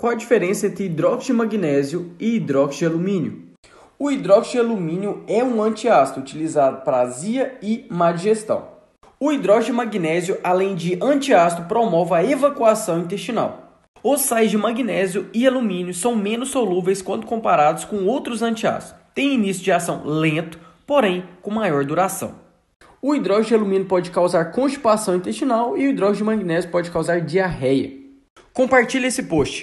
Qual a diferença entre hidróxido de magnésio e hidróxido de alumínio? O hidróxido de alumínio é um antiácido utilizado para azia e má digestão. O hidróxido de magnésio, além de antiácido, promove a evacuação intestinal. Os sais de magnésio e alumínio são menos solúveis quando comparados com outros antiácidos. Tem início de ação lento, porém com maior duração. O hidróxido de alumínio pode causar constipação intestinal e o hidróxido de magnésio pode causar diarreia. Compartilhe esse post.